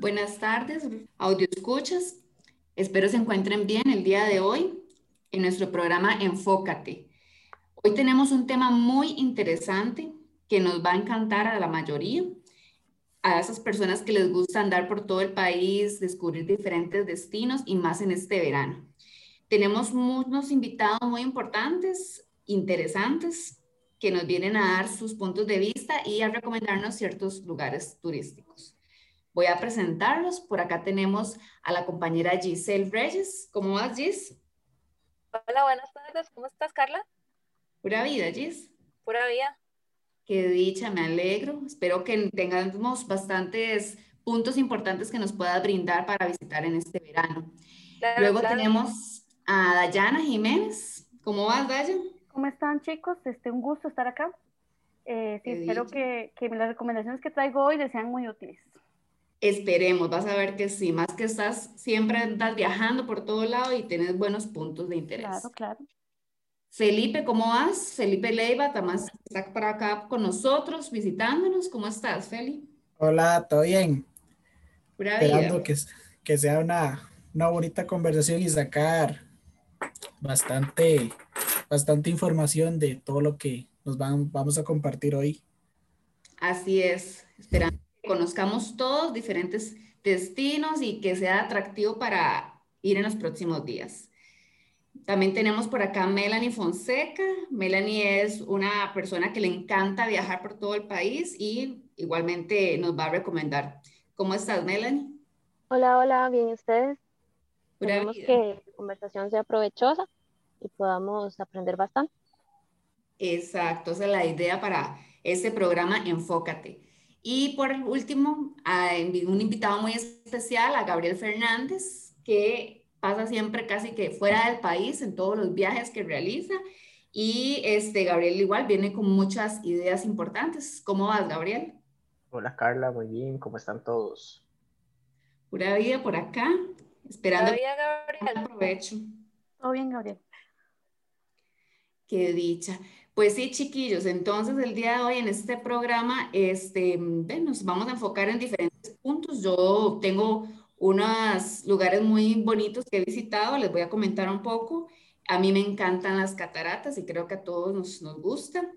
Buenas tardes, audio escuchas. Espero se encuentren bien el día de hoy en nuestro programa Enfócate. Hoy tenemos un tema muy interesante que nos va a encantar a la mayoría, a esas personas que les gusta andar por todo el país, descubrir diferentes destinos y más en este verano. Tenemos unos invitados muy importantes, interesantes, que nos vienen a dar sus puntos de vista y a recomendarnos ciertos lugares turísticos. Voy a presentarlos. Por acá tenemos a la compañera Giselle Reyes. ¿Cómo vas, Gis? Hola, buenas tardes. ¿Cómo estás, Carla? Pura vida, Gis. Pura vida. Qué dicha, me alegro. Espero que tengamos bastantes puntos importantes que nos puedas brindar para visitar en este verano. Luego tenemos a Dayana Jiménez. ¿Cómo vas, Dayana? ¿Cómo están, chicos? Este, un gusto estar acá. Eh, sí, espero que, que las recomendaciones que traigo hoy les sean muy útiles. Esperemos, vas a ver que sí, más que estás, siempre andas viajando por todo lado y tienes buenos puntos de interés. Claro, claro. Felipe, ¿cómo vas? Felipe Leiva, también está por acá con nosotros, visitándonos. ¿Cómo estás, Feli? Hola, ¿todo bien? Esperando que, que, sea una, una bonita conversación y sacar bastante, bastante información de todo lo que nos van, vamos a compartir hoy. Así es, esperando conozcamos todos diferentes destinos y que sea atractivo para ir en los próximos días. También tenemos por acá Melanie Fonseca. Melanie es una persona que le encanta viajar por todo el país y igualmente nos va a recomendar. ¿Cómo estás, Melanie? Hola, hola, bien, ustedes? Esperemos que la conversación sea provechosa y podamos aprender bastante. Exacto, esa es la idea para este programa Enfócate. Y por último, un invitado muy especial, a Gabriel Fernández, que pasa siempre casi que fuera del país en todos los viajes que realiza. Y este, Gabriel igual viene con muchas ideas importantes. ¿Cómo vas, Gabriel? Hola, Carla, muy bien. ¿Cómo están todos? Pura vida por acá, esperando. Pura Gabriel. Aprovecho. Todo bien, Gabriel. Qué dicha. Pues sí, chiquillos, entonces el día de hoy en este programa este, nos vamos a enfocar en diferentes puntos. Yo tengo unos lugares muy bonitos que he visitado, les voy a comentar un poco. A mí me encantan las cataratas y creo que a todos nos, nos gustan.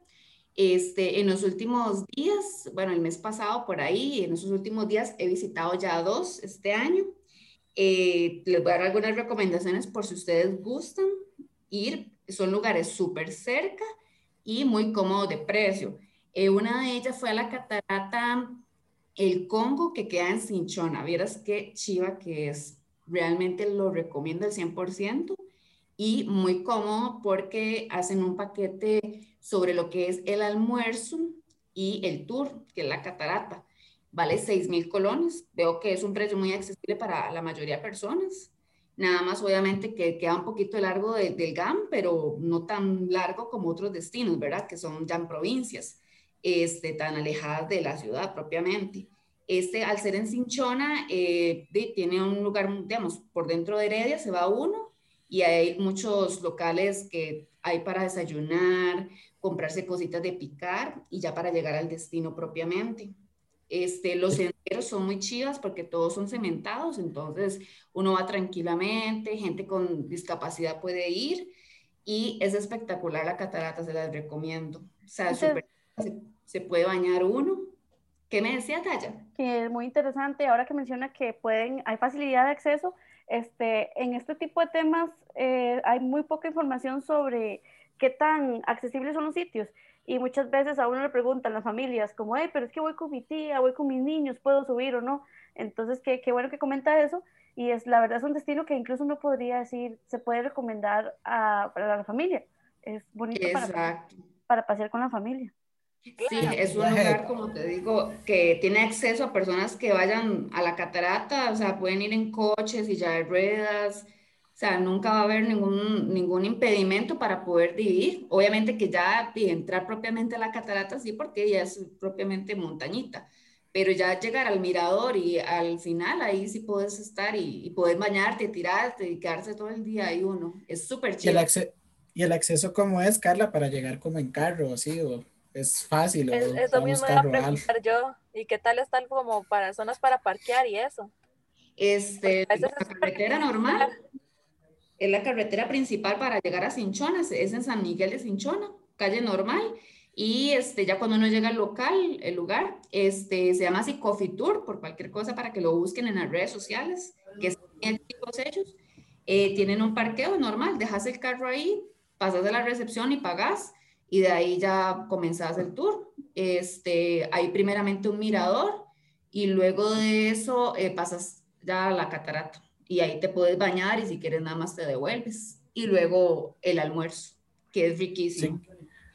Este, en los últimos días, bueno, el mes pasado por ahí, en esos últimos días he visitado ya dos este año. Eh, les voy a dar algunas recomendaciones por si ustedes gustan ir. Son lugares súper cerca y muy cómodo de precio. Eh, una de ellas fue a la catarata El Congo, que queda en Cinchona. Vieras qué chiva que es. Realmente lo recomiendo al 100% y muy cómodo porque hacen un paquete sobre lo que es el almuerzo y el tour, que es la catarata. Vale 6 mil colones. Veo que es un precio muy accesible para la mayoría de personas. Nada más, obviamente, que queda un poquito largo del GAM, pero no tan largo como otros destinos, ¿verdad? Que son ya en provincias, este, tan alejadas de la ciudad propiamente. Este, al ser en Cinchona, eh, tiene un lugar, digamos, por dentro de Heredia se va uno y hay muchos locales que hay para desayunar, comprarse cositas de picar y ya para llegar al destino propiamente. Este, los senderos son muy chivas porque todos son cementados, entonces uno va tranquilamente, gente con discapacidad puede ir y es espectacular la catarata, se las recomiendo. O sea, se, puede bañar uno. ¿Qué me decía Taya? Que es muy interesante, ahora que menciona que pueden, hay facilidad de acceso, este, en este tipo de temas eh, hay muy poca información sobre qué tan accesibles son los sitios. Y muchas veces a uno le preguntan las familias, como, hey, pero es que voy con mi tía, voy con mis niños, ¿puedo subir o no? Entonces, qué, qué bueno que comenta eso. Y es, la verdad es un destino que incluso uno podría decir, se puede recomendar a, para la familia. Es bonito para, para pasear con la familia. Sí, es un lugar, como te digo, que tiene acceso a personas que vayan a la catarata, o sea, pueden ir en coches y ya de ruedas, o sea, nunca va a haber ningún, ningún impedimento para poder vivir. Obviamente que ya entrar propiamente a la catarata, sí, porque ya es propiamente montañita. Pero ya llegar al mirador y al final, ahí sí puedes estar y, y poder bañarte, tirarte y quedarse todo el día ahí uno. Es súper chido. ¿Y el acceso cómo es, Carla, para llegar como en carro, así? O ¿Es fácil? Es, eso mismo a preguntar yo. ¿Y qué tal están como para zonas para parquear y eso? Este, la carretera normal. Es la carretera principal para llegar a Cinchona, es en San Miguel de Cinchona, calle normal. Y este, ya cuando uno llega al local, el lugar, este, se llama así Coffee Tour, por cualquier cosa para que lo busquen en las redes sociales, que están activos ellos. Eh, tienen un parqueo normal, dejas el carro ahí, pasas de la recepción y pagas, y de ahí ya comenzás el tour. Este, hay primeramente un mirador, y luego de eso eh, pasas ya a la catarata, y ahí te puedes bañar, y si quieres nada más te devuelves. Y luego el almuerzo, que es riquísimo.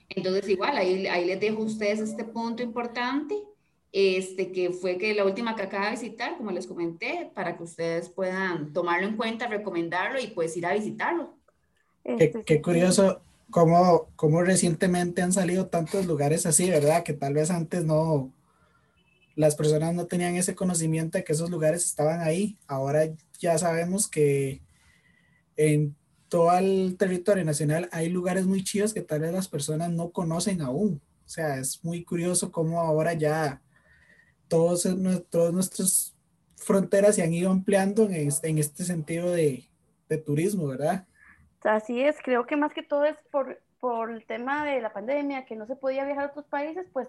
Entonces, igual, ahí, ahí les dejo a ustedes este punto importante, este, que fue que la última que acaba de visitar, como les comenté, para que ustedes puedan tomarlo en cuenta, recomendarlo y pues ir a visitarlo. Qué, este, qué curioso cómo, cómo recientemente han salido tantos lugares así, ¿verdad? Que tal vez antes no, las personas no tenían ese conocimiento de que esos lugares estaban ahí. Ahora ya sabemos que en todo el territorio nacional hay lugares muy chidos que tal vez las personas no conocen aún. O sea, es muy curioso cómo ahora ya todos, todas nuestras fronteras se han ido ampliando en este, en este sentido de, de, turismo, ¿verdad? Así es, creo que más que todo es por, por el tema de la pandemia, que no se podía viajar a otros países, pues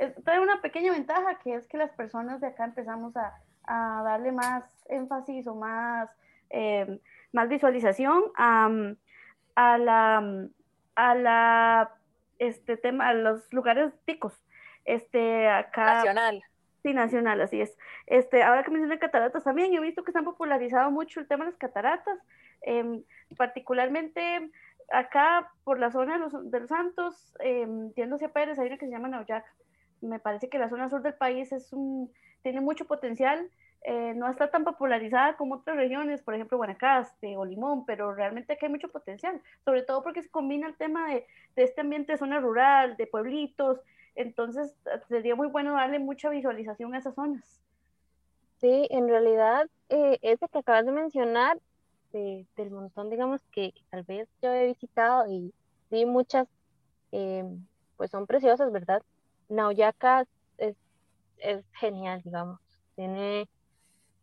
eh, trae una pequeña ventaja, que es que las personas de acá empezamos a, a darle más énfasis o más... Eh, más visualización a, a la, a la, este tema, a los lugares ticos. Este, acá. Nacional. Sí, nacional, así es. Este, ahora que mencioné cataratas también, he visto que se han popularizado mucho el tema de las cataratas, em, particularmente acá por la zona de los, de los Santos, eh, hacia Pérez, hay una que se llama Nauyaca. Me parece que la zona sur del país es un, tiene mucho potencial eh, no está tan popularizada como otras regiones, por ejemplo Guanacaste o Limón, pero realmente aquí hay mucho potencial, sobre todo porque se combina el tema de, este ambiente de zona rural, de pueblitos, entonces sería muy bueno darle mucha visualización a esas zonas. Sí, en realidad, eh, ese que acabas de mencionar, del montón, digamos, que, tal vez yo he visitado y sí, muchas, eh, pues son preciosas, ¿verdad? Nauyaca es, es genial, digamos, tiene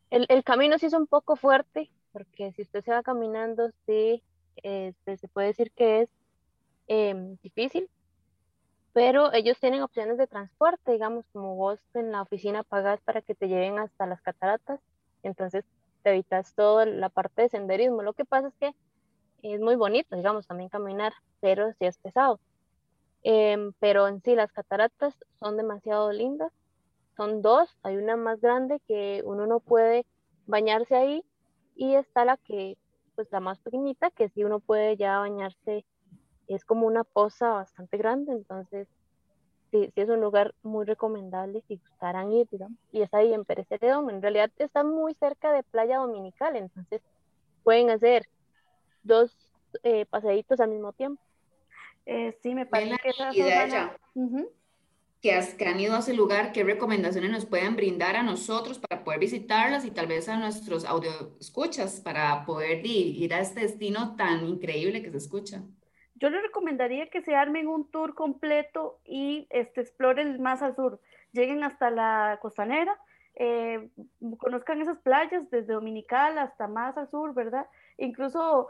el, camino sí es un poco fuerte, porque si usted se va caminando, sí, este, se puede decir que es em, difícil, pero ellos tienen opciones de transporte, digamos, como vos en la oficina pagas para que te lleven hasta las cataratas, entonces te evitas toda la parte de senderismo. Lo que pasa es que es muy bonito, digamos, también caminar, pero sí es pesado. Em, pero en sí las cataratas son demasiado lindas son dos, hay una más grande que uno no puede bañarse ahí y está la que, pues la más pequeñita, que sí uno puede ya bañarse, es como una poza bastante grande, entonces sí, sí es un lugar muy recomendable si gustaran ir, y es ahí en Pérez Celedón, en realidad está muy cerca de Playa Dominical, entonces pueden hacer dos eh, al mismo tiempo. Eh, sí, me parece que esa que, han ido a ese lugar, qué recomendaciones nos pueden brindar a nosotros para poder visitarlas y tal vez a nuestros audio escuchas para poder ir a este destino tan increíble que se escucha. Yo les recomendaría que se armen un tour completo y este, exploren más al sur. Lleguen hasta la costanera, eh, conozcan esas playas desde Dominical hasta más al sur, ¿verdad? Incluso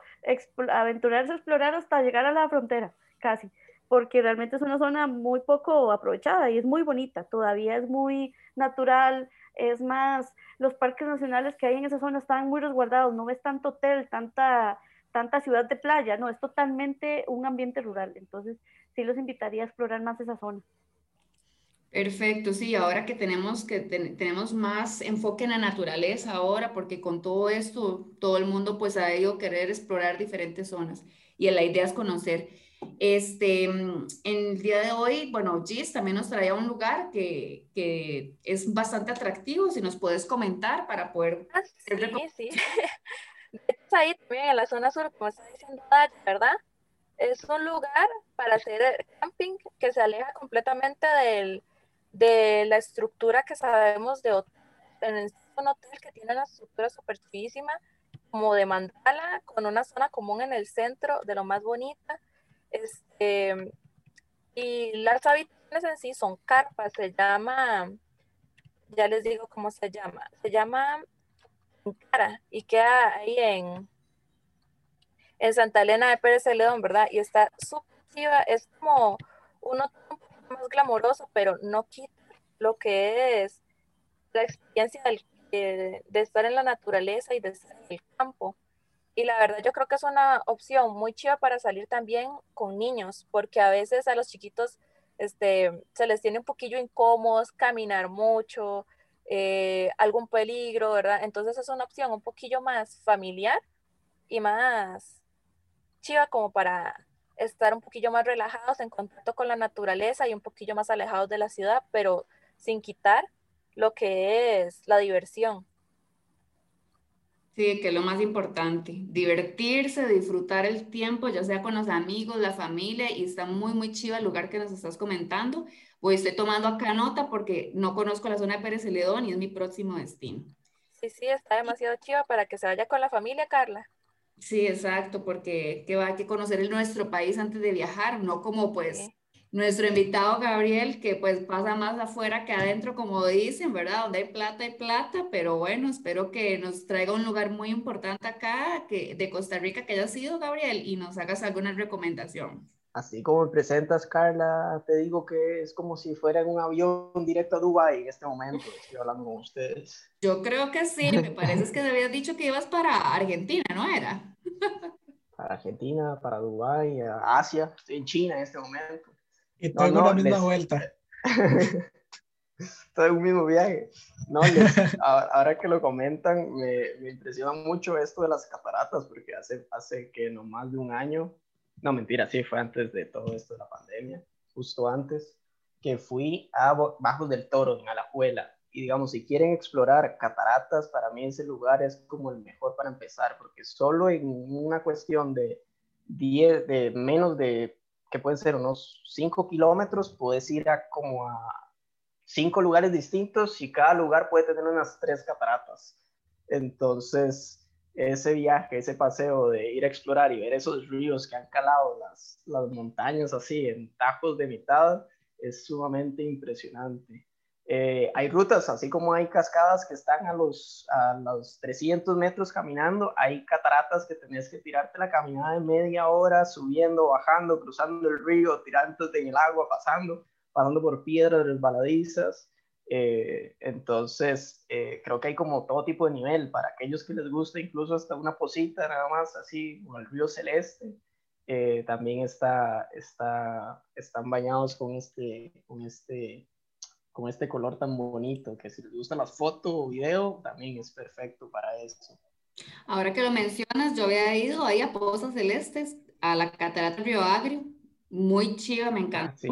aventurarse a explorar hasta llegar a la frontera, casi porque realmente es una zona muy poco aprovechada y es muy bonita, todavía es muy natural, es más, los parques nacionales que hay en esa zona están muy resguardados, no ves tanto hotel, tanta, tanta ciudad de playa, no, es totalmente un ambiente rural, entonces sí los invitaría a explorar más esa zona. Perfecto, sí, ahora que tenemos que tenemos más enfoque en la naturaleza ahora, porque con todo esto todo el mundo pues ha ido a querer explorar diferentes zonas y la idea es conocer. Este, mm, en el día de hoy, bueno, Gis también nos traía un lugar que, que es bastante atractivo, si nos puedes comentar para poder... Ah, sí, sí. ahí también en la zona sur, como está diciendo ¿verdad? Es un lugar para hacer camping que se aleja completamente del, de la estructura que sabemos de hotel. En un hotel que tiene una estructura superficie como de mandala, con una zona común en el centro de lo más bonita este, y las habitaciones en sí son carpas, se llama ya les digo cómo se llama. Se llama Cara y queda ahí en, en Santa Elena de Pérez Celedón, ¿verdad? Y está súper es como uno más glamoroso, pero no quita lo que es la experiencia de, estar en la naturaleza y de estar en el campo. Y la verdad yo creo que es una opción muy chiva para salir también con niños, porque a veces a los chiquitos este, se les tiene un poquillo incómodos, caminar mucho, eh, algún peligro, ¿verdad? Entonces es una opción un poquillo más familiar y más chiva como para estar un poquillo más relajados en contacto con la naturaleza y un poquillo más alejados de la ciudad, pero sin quitar lo que es la diversión. Sí, que es lo más importante, divertirse, disfrutar el tiempo, ya sea con los amigos, la familia, y está muy, muy chiva el lugar que nos estás comentando. Voy, estoy tomando acá nota porque no conozco la zona de Pérez Celedón y es mi próximo destino. Sí, sí, está demasiado chiva para que se vaya con la familia, Carla. Sí, exacto, porque que va a que conocer el nuestro país antes de viajar, no como pues nuestro invitado Gabriel, que pues pasa más afuera que adentro, como dicen, ¿verdad? Donde hay plata, hay plata, pero bueno, espero que nos traiga un lugar muy importante acá que, de Costa Rica que haya sido, Gabriel, y nos hagas alguna recomendación. Así como me presentas, Carla, te digo que es como si fuera en un avión directo a Dubái en este momento, estoy hablando con ustedes. Yo creo que sí, me parece que te habías dicho que ibas para Argentina, ¿no era? Para Argentina, para Dubái, Asia, estoy en China en este momento. Y todo no, la misma vuelta. todo un mismo viaje. No, ahora que lo comentan, me, me, impresiona mucho esto de las cataratas, porque hace, hace que no más de un año, no mentira, sí, fue antes de todo esto de la pandemia, justo antes, que fui a Bajos del Toro, en Alajuela. Y digamos, si quieren explorar cataratas, para mí ese lugar es como el mejor para empezar, porque solo en una cuestión de 10, de menos de que pueden ser unos 5 kilómetros, puedes ir a como a cinco lugares distintos y cada lugar puede tener unas tres cataratas. Entonces, ese viaje, ese paseo de ir a explorar y ver esos ríos que han calado las, las montañas así en tajos de mitad es sumamente impresionante. Eh, hay rutas, así como hay cascadas que están a los, a los 300 metros caminando, hay cataratas que tenés que tirarte la caminada de media hora, subiendo, bajando, cruzando el río, tirándote en el agua, pasando, pasando por piedras resbaladizas. Eh, entonces, eh, creo que hay como todo tipo de nivel, para aquellos que les gusta incluso hasta una posita nada más, así como el río celeste. también está, está, están bañados con este, con este con este color tan bonito, que si les gustan las fotos o video, también es perfecto para eso. Ahora que lo mencionas, yo había ido ahí a Pozas Celestes, a la Catarata Río Agrio, muy chiva, me encanta. sí.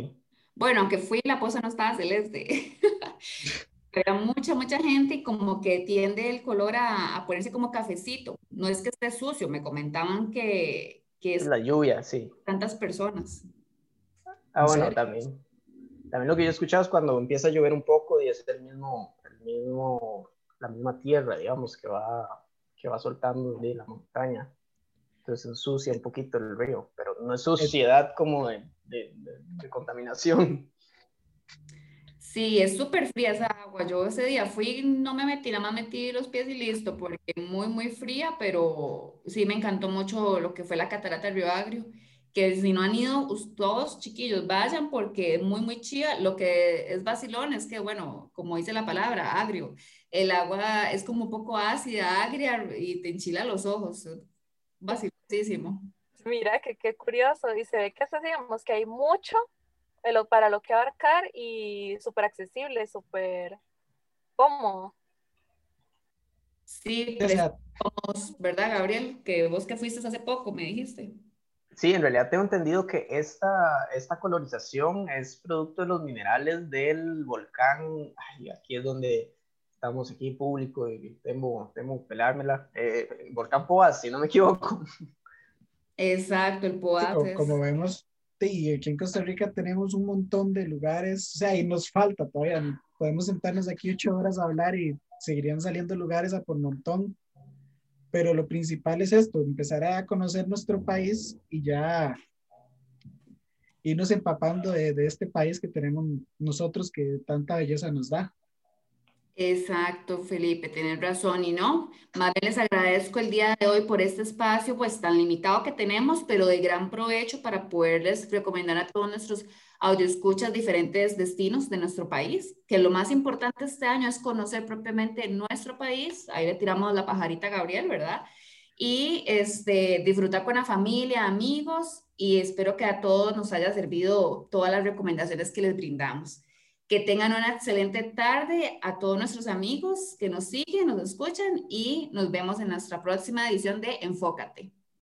Bueno, aunque fui, la poza no estaba celeste. Era mucha, mucha gente y como que tiende el color a, a, ponerse como cafecito. No es que esté sucio, me comentaban que, que es... La lluvia, sí. Tantas personas. Ah, bueno, también. También lo que yo he escuchado es cuando empieza a llover un poco y es el mismo, el mismo, la misma tierra, digamos, que va, que va soltando de la montaña. Entonces ensucia un poquito el río, pero no es suciedad como de, de, de, contaminación. Sí, es súper fría esa agua. Yo ese día fui, no me metí, nada más metí los pies y listo, porque muy, muy fría, pero sí me encantó mucho lo que fue la catarata del río Agrio que si no han ido, todos chiquillos, vayan porque es muy, muy chida. Lo que es vacilón es que, bueno, como dice la palabra, agrio, el agua es como un poco ácida, agria y te enchila los ojos. Vacilosísimo. Mira, qué, qué curioso. Y se ve que digamos que hay mucho para lo que abarcar y súper accesible, súper cómodo. Sí, pues, ¿verdad, Gabriel? Que vos que fuiste hace poco, me dijiste. Sí, en realidad tengo entendido que esta, esta colorización es producto de los minerales del volcán, ay, aquí es donde estamos aquí público y tengo, tengo pelármela, eh, volcán Poás, si no me equivoco. Exacto, el Poás. como, vemos, sí, aquí en Costa Rica tenemos un montón de lugares, o sea, y nos falta todavía, podemos sentarnos aquí ocho horas a hablar y seguirían saliendo lugares a por montón pero lo principal es esto, empezar a conocer nuestro país y ya irnos empapando de, de, este país que tenemos nosotros que tanta belleza nos da. Exacto, Felipe, tienes razón y no. Más bien les agradezco el día de hoy por este espacio pues tan limitado que tenemos, pero de gran provecho para poderles recomendar a todos nuestros escuchas diferentes destinos de nuestro país, que lo más importante este año es conocer propiamente nuestro país. Ahí le tiramos la pajarita a Gabriel, ¿verdad? Y este, disfrutar con la familia, amigos, y espero que a todos nos haya servido todas las recomendaciones que les brindamos. Que tengan una excelente tarde a todos nuestros amigos que nos siguen, nos escuchan y nos vemos en nuestra próxima edición de Enfócate.